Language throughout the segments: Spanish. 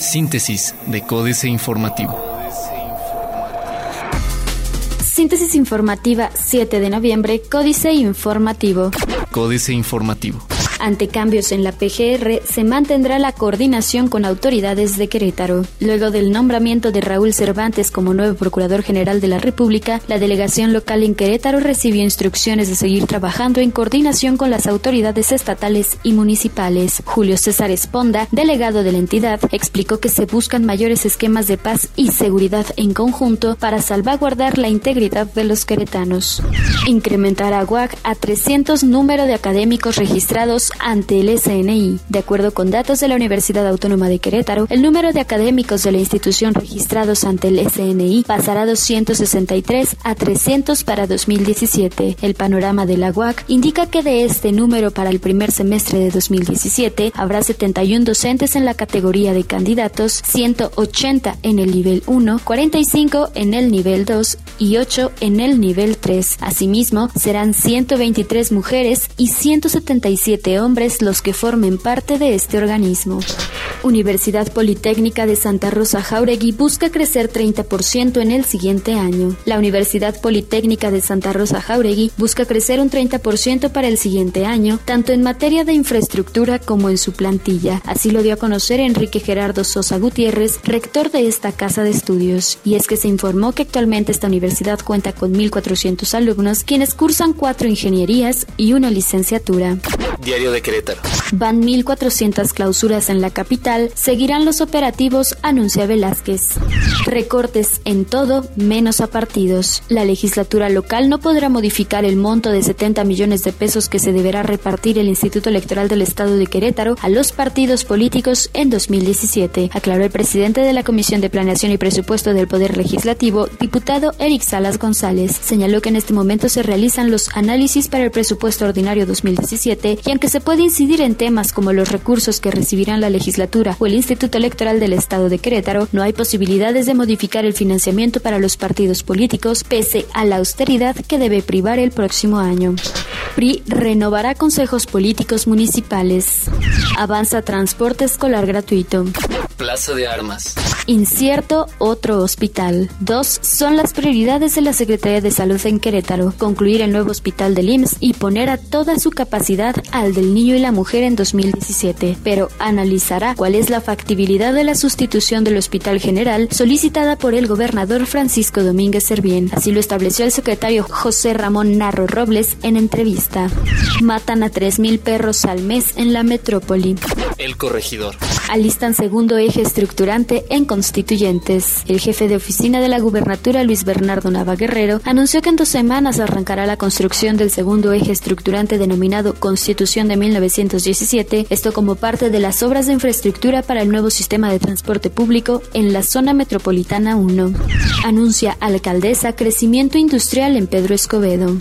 Síntesis de Códice Informativo. Síntesis informativa 7 de noviembre, Códice Informativo. Códice Informativo. Ante cambios en la PGR, se mantendrá la coordinación con autoridades de Querétaro. Luego del nombramiento de Raúl Cervantes como nuevo Procurador General de la República, la delegación local en Querétaro recibió instrucciones de seguir trabajando en coordinación con las autoridades estatales y municipales. Julio César Esponda, delegado de la entidad, explicó que se buscan mayores esquemas de paz y seguridad en conjunto para salvaguardar la integridad de los queretanos. Incrementar a a 300 número de académicos registrados ante el SNI. De acuerdo con datos de la Universidad Autónoma de Querétaro, el número de académicos de la institución registrados ante el SNI pasará de 263 a 300 para 2017. El panorama de la UAC indica que de este número para el primer semestre de 2017 habrá 71 docentes en la categoría de candidatos, 180 en el nivel 1, 45 en el nivel 2 y 8 en el nivel 3. Asimismo, serán 123 mujeres y 177 hombres los que formen parte de este organismo. Universidad Politécnica de Santa Rosa Jauregui busca crecer 30% en el siguiente año. La Universidad Politécnica de Santa Rosa Jauregui busca crecer un 30% para el siguiente año, tanto en materia de infraestructura como en su plantilla. Así lo dio a conocer Enrique Gerardo Sosa Gutiérrez, rector de esta casa de estudios. Y es que se informó que actualmente esta universidad cuenta con 1.400 alumnos, quienes cursan cuatro ingenierías y una licenciatura. Diario de Querétaro. Van 1.400 clausuras en la capital, seguirán los operativos, anuncia Velázquez. Recortes en todo, menos a partidos. La legislatura local no podrá modificar el monto de 70 millones de pesos que se deberá repartir el Instituto Electoral del Estado de Querétaro a los partidos políticos en 2017, aclaró el presidente de la Comisión de Planeación y Presupuesto del Poder Legislativo, diputado Eric Salas González. Señaló que en este momento se realizan los análisis para el presupuesto ordinario 2017 y aunque se puede incidir en temas como los recursos que recibirán la legislatura o el Instituto Electoral del Estado de Querétaro, no hay posibilidades de modificar el financiamiento para los partidos políticos pese a la austeridad que debe privar el próximo año. PRI renovará consejos políticos municipales. Avanza transporte escolar gratuito. Plaza de Armas. Incierto otro hospital. Dos son las prioridades de la Secretaría de Salud en Querétaro. Concluir el nuevo hospital del IMSS y poner a toda su capacidad al del niño y la mujer en 2017. Pero analizará cuál es la factibilidad de la sustitución del Hospital General solicitada por el gobernador Francisco Domínguez Servién. Así lo estableció el secretario José Ramón Narro Robles en entrevista. Matan a 3.000 perros al mes en la metrópoli. El corregidor. Alistan segundo eje estructurante en constituyentes. El jefe de oficina de la gubernatura, Luis Bernardo Nava Guerrero, anunció que en dos semanas arrancará la construcción del segundo eje estructurante denominado Constitución de 1917, esto como parte de las obras de infraestructura para el nuevo sistema de transporte público en la zona metropolitana 1. Anuncia alcaldesa crecimiento industrial en Pedro Escobedo.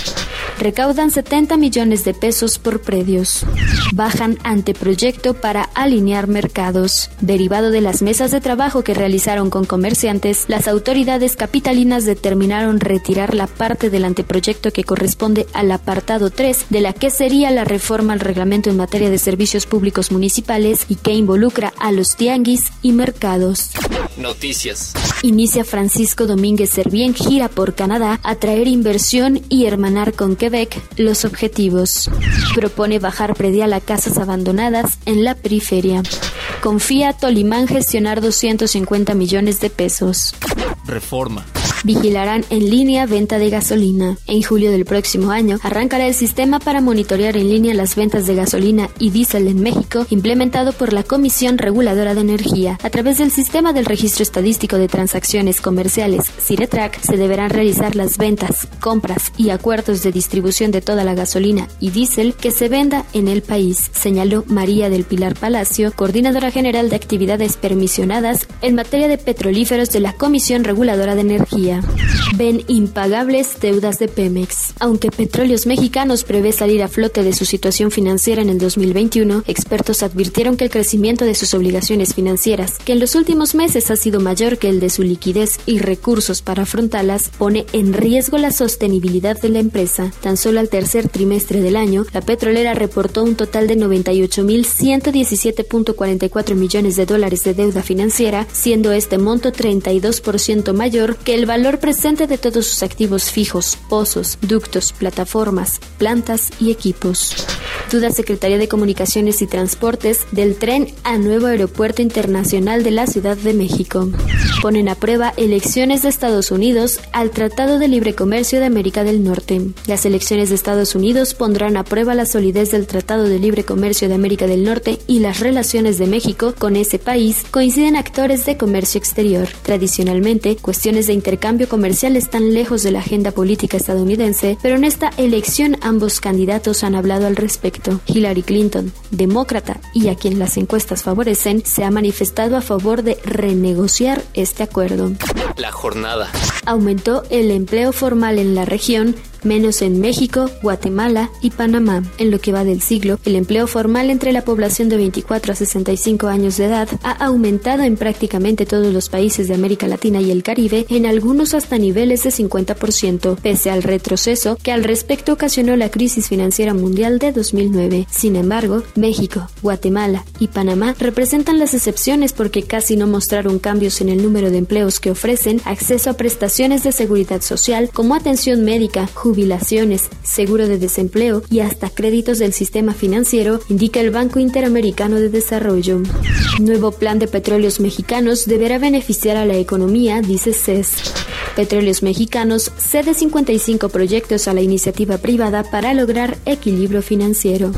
Recaudan 70 millones de pesos por predios. Bajan anteproyecto para alinear mercados. Derivado de las mesas de trabajo que realizaron con comerciantes, las autoridades capitalinas determinaron retirar la parte del anteproyecto que corresponde al apartado 3 de la que sería la reforma al reglamento en materia de servicios públicos municipales y que involucra a los tianguis y mercados. Noticias. Inicia Francisco Domínguez Servién gira por Canadá a traer inversión y hermanar con Quebec los objetivos. Propone bajar predial a casas abandonadas en la periferia. Confía Tolimán gestionar 250 millones de pesos. Reforma. Vigilarán en línea venta de gasolina. En julio del próximo año arrancará el sistema para monitorear en línea las ventas de gasolina y diésel en México, implementado por la Comisión Reguladora de Energía. A través del sistema del Registro Estadístico de Transacciones Comerciales, CIRETRAC, se deberán realizar las ventas, compras y acuerdos de distribución de toda la gasolina y diésel que se venda en el país, señaló María del Pilar Palacio, coordinadora general de actividades permisionadas en materia de petrolíferos de la Comisión Reguladora de Energía. Ven impagables deudas de Pemex. Aunque Petróleos Mexicanos prevé salir a flote de su situación financiera en el 2021, expertos advirtieron que el crecimiento de sus obligaciones financieras, que en los últimos meses ha sido mayor que el de su liquidez y recursos para afrontarlas, pone en riesgo la sostenibilidad de la empresa. Tan solo al tercer trimestre del año, la petrolera reportó un total de 98.117.44 millones de dólares de deuda financiera, siendo este monto 32% mayor que el valor presente de todos sus activos fijos, pozos, ductos, plataformas, plantas y equipos. Duda Secretaría de Comunicaciones y Transportes del tren a nuevo aeropuerto internacional de la Ciudad de México. Ponen a prueba elecciones de Estados Unidos al Tratado de Libre Comercio de América del Norte. Las elecciones de Estados Unidos pondrán a prueba la solidez del Tratado de Libre Comercio de América del Norte y las relaciones de México con ese país coinciden actores de comercio exterior. Tradicionalmente, cuestiones de intercambio comercial están lejos de la agenda política estadounidense, pero en esta elección ambos candidatos han hablado al respecto. Hillary Clinton, demócrata y a quien las encuestas favorecen, se ha manifestado a favor de renegociar este acuerdo. La jornada. Aumentó el empleo formal en la región menos en México, Guatemala y Panamá. En lo que va del siglo, el empleo formal entre la población de 24 a 65 años de edad ha aumentado en prácticamente todos los países de América Latina y el Caribe, en algunos hasta niveles de 50%, pese al retroceso que al respecto ocasionó la crisis financiera mundial de 2009. Sin embargo, México, Guatemala y Panamá representan las excepciones porque casi no mostraron cambios en el número de empleos que ofrecen acceso a prestaciones de seguridad social como atención médica, seguro de desempleo y hasta créditos del sistema financiero, indica el Banco Interamericano de Desarrollo. Nuevo plan de petróleos mexicanos deberá beneficiar a la economía, dice CES. Petróleos Mexicanos cede 55 proyectos a la iniciativa privada para lograr equilibrio financiero.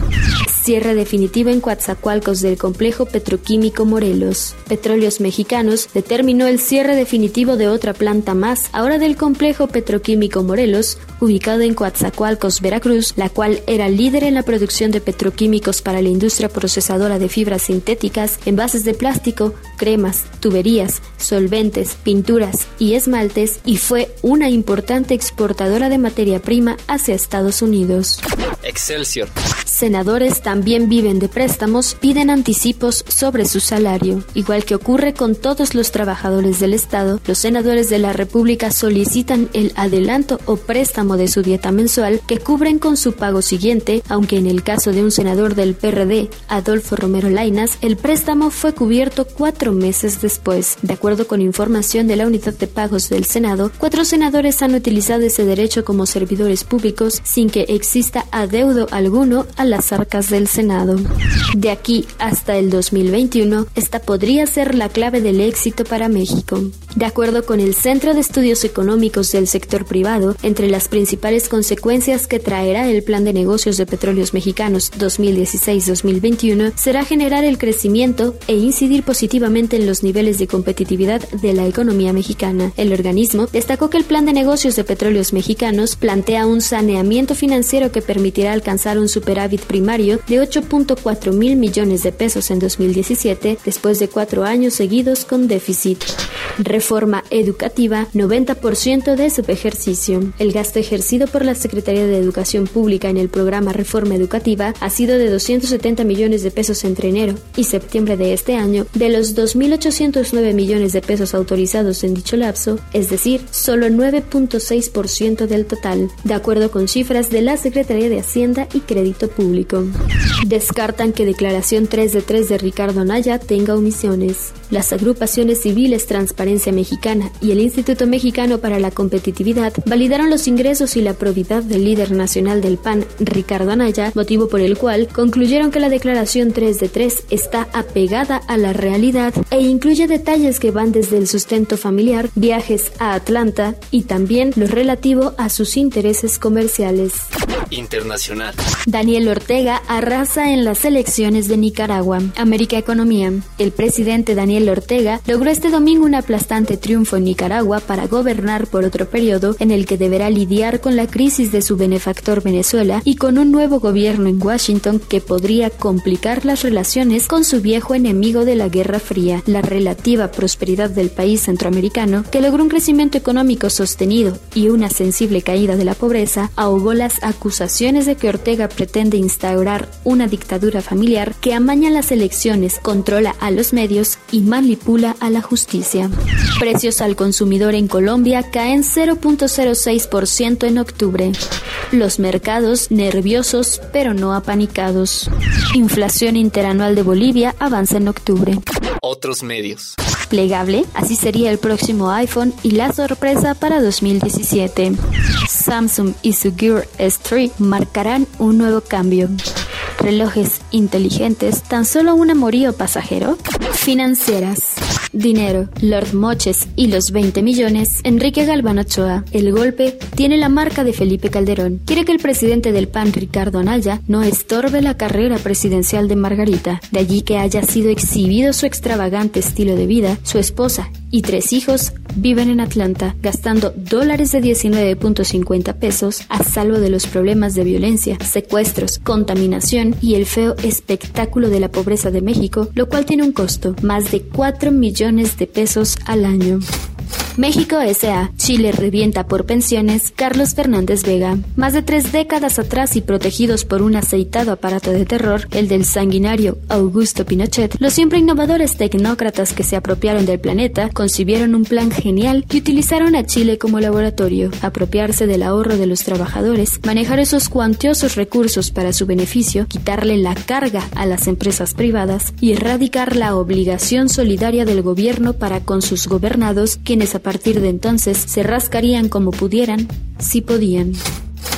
Cierre definitivo en Coatzacoalcos del complejo petroquímico Morelos. Petróleos Mexicanos determinó el cierre definitivo de otra planta más, ahora del complejo petroquímico Morelos, ubicado en Coatzacoalcos, Veracruz, la cual era líder en la producción de petroquímicos para la industria procesadora de fibras sintéticas, envases de plástico, cremas, tuberías, solventes, pinturas y esmaltes y fue una importante exportadora de materia prima hacia Estados Unidos. Excelsior. Senadores también viven de préstamos, piden anticipos sobre su salario. Igual que ocurre con todos los trabajadores del Estado, los senadores de la República solicitan el adelanto o préstamo de su dieta mensual que cubren con su pago siguiente, aunque en el caso de un senador del PRD, Adolfo Romero Lainas, el préstamo fue cubierto cuatro meses después. De acuerdo con información de la Unidad de Pagos del Senado, cuatro senadores han utilizado ese derecho como servidores públicos sin que exista adeudo alguno a las arcas del Senado. De aquí hasta el 2021, esta podría ser la clave del éxito para México. De acuerdo con el Centro de Estudios Económicos del Sector Privado, entre las principales consecuencias que traerá el Plan de Negocios de Petróleos Mexicanos 2016-2021 será generar el crecimiento e incidir positivamente en los niveles de competitividad de la economía mexicana. El organismo destacó que el Plan de Negocios de Petróleos Mexicanos plantea un saneamiento financiero que permitirá alcanzar un superávit primario de 8.4 mil millones de pesos en 2017, después de cuatro años seguidos con déficit. Reforma educativa, 90% de su ejercicio. El gasto ejercido por la Secretaría de Educación Pública en el programa Reforma Educativa ha sido de 270 millones de pesos entre enero y septiembre de este año, de los 2.809 millones de pesos autorizados en dicho lapso, es decir, solo 9.6% del total, de acuerdo con cifras de la Secretaría de Hacienda y Crédito Público. Descartan que declaración 3 de 3 de Ricardo Naya tenga omisiones. Las agrupaciones civiles Transparencia Mexicana y el Instituto Mexicano para la Competitividad validaron los ingresos y la probidad del líder nacional del PAN, Ricardo Anaya, motivo por el cual concluyeron que la declaración 3 de 3 está apegada a la realidad e incluye detalles que van desde el sustento familiar, viajes a Atlanta y también lo relativo a sus intereses comerciales. Internacional. Daniel Ortega arrasa en las elecciones de Nicaragua. América Economía. El presidente Daniel Ortega logró este domingo un aplastante triunfo en Nicaragua para gobernar por otro periodo en el que deberá lidiar con la crisis de su benefactor Venezuela y con un nuevo gobierno en Washington que podría complicar las relaciones con su viejo enemigo de la Guerra Fría, la relativa prosperidad del país centroamericano, que logró un crecimiento económico sostenido y una sensible caída de la pobreza, ahogó las acusaciones de que Ortega pretende instaurar una dictadura familiar que amaña las elecciones, controla a los medios y manipula a la justicia. Precios al consumidor en Colombia caen 0.06% en octubre. Los mercados nerviosos pero no apanicados. Inflación interanual de Bolivia avanza en octubre. Otros medios. Plegable, así sería el próximo iPhone y la sorpresa para 2017. Samsung y su Gear S3 marcarán un nuevo cambio. Relojes inteligentes, tan solo un amorío pasajero. Financieras. Dinero, Lord Moches y los 20 millones, Enrique Galván Ochoa. El golpe tiene la marca de Felipe Calderón. Quiere que el presidente del PAN, Ricardo Anaya, no estorbe la carrera presidencial de Margarita. De allí que haya sido exhibido su extravagante estilo de vida, su esposa y tres hijos viven en Atlanta, gastando dólares de 19.50 pesos a salvo de los problemas de violencia, secuestros, contaminación y el feo espectáculo de la pobreza de México, lo cual tiene un costo, más de 4 millones de pesos al año. México S.A. Chile revienta por pensiones. Carlos Fernández Vega. Más de tres décadas atrás y protegidos por un aceitado aparato de terror, el del sanguinario Augusto Pinochet, los siempre innovadores tecnócratas que se apropiaron del planeta concibieron un plan genial y utilizaron a Chile como laboratorio, apropiarse del ahorro de los trabajadores, manejar esos cuantiosos recursos para su beneficio, quitarle la carga a las empresas privadas y erradicar la obligación solidaria del gobierno para con sus gobernados, quienes a partir de entonces se rascarían como pudieran, si podían.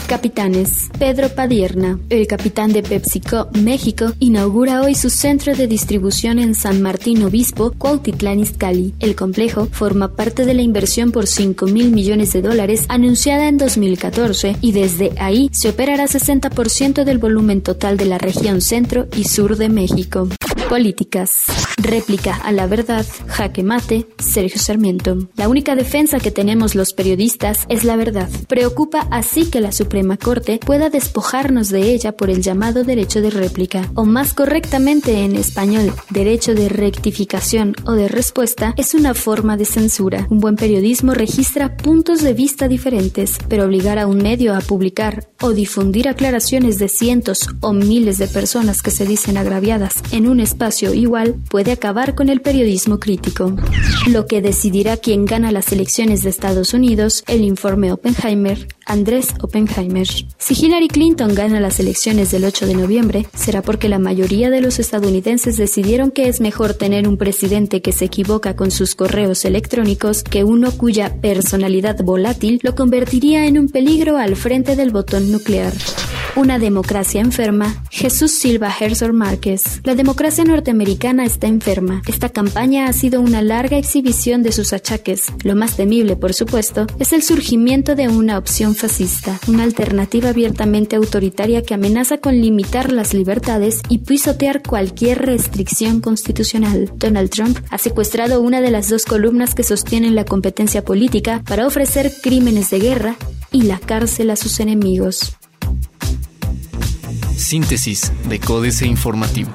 Capitanes. Pedro Padierna, el capitán de PepsiCo México, inaugura hoy su centro de distribución en San Martín Obispo, Cuautitlán Izcalli. El complejo forma parte de la inversión por 5 mil millones de dólares anunciada en 2014 y desde ahí se operará 60% del volumen total de la región centro y sur de México. Políticas. Réplica a la verdad, jaque mate, Sergio Sarmiento. La única defensa que tenemos los periodistas es la verdad. Preocupa así que la Suprema Corte pueda despojarnos de ella por el llamado derecho de réplica, o más correctamente en español, derecho de rectificación o de respuesta, es una forma de censura. Un buen periodismo registra puntos de vista diferentes, pero obligar a un medio a publicar o difundir aclaraciones de cientos o miles de personas que se dicen agraviadas en un espacio igual puede acabar con el periodismo crítico. Lo que decidirá quién gana las elecciones de Estados Unidos, el informe Oppenheimer, Andrés Oppenheimer. Si Hillary Clinton gana las elecciones del 8 de noviembre, será porque la mayoría de los estadounidenses decidieron que es mejor tener un presidente que se equivoca con sus correos electrónicos que uno cuya personalidad volátil lo convertiría en un peligro al frente del botón nuclear. Una democracia enferma. Jesús Silva Herzog Márquez. La democracia norteamericana está enferma. Esta campaña ha sido una larga exhibición de sus achaques. Lo más temible, por supuesto, es el surgimiento de una opción fascista, una alternativa abiertamente autoritaria que amenaza con limitar las libertades y pisotear cualquier restricción constitucional. Donald Trump ha secuestrado una de las dos columnas que sostienen la competencia política para ofrecer crímenes de guerra y la cárcel a sus enemigos. Síntesis de Códice Informativo.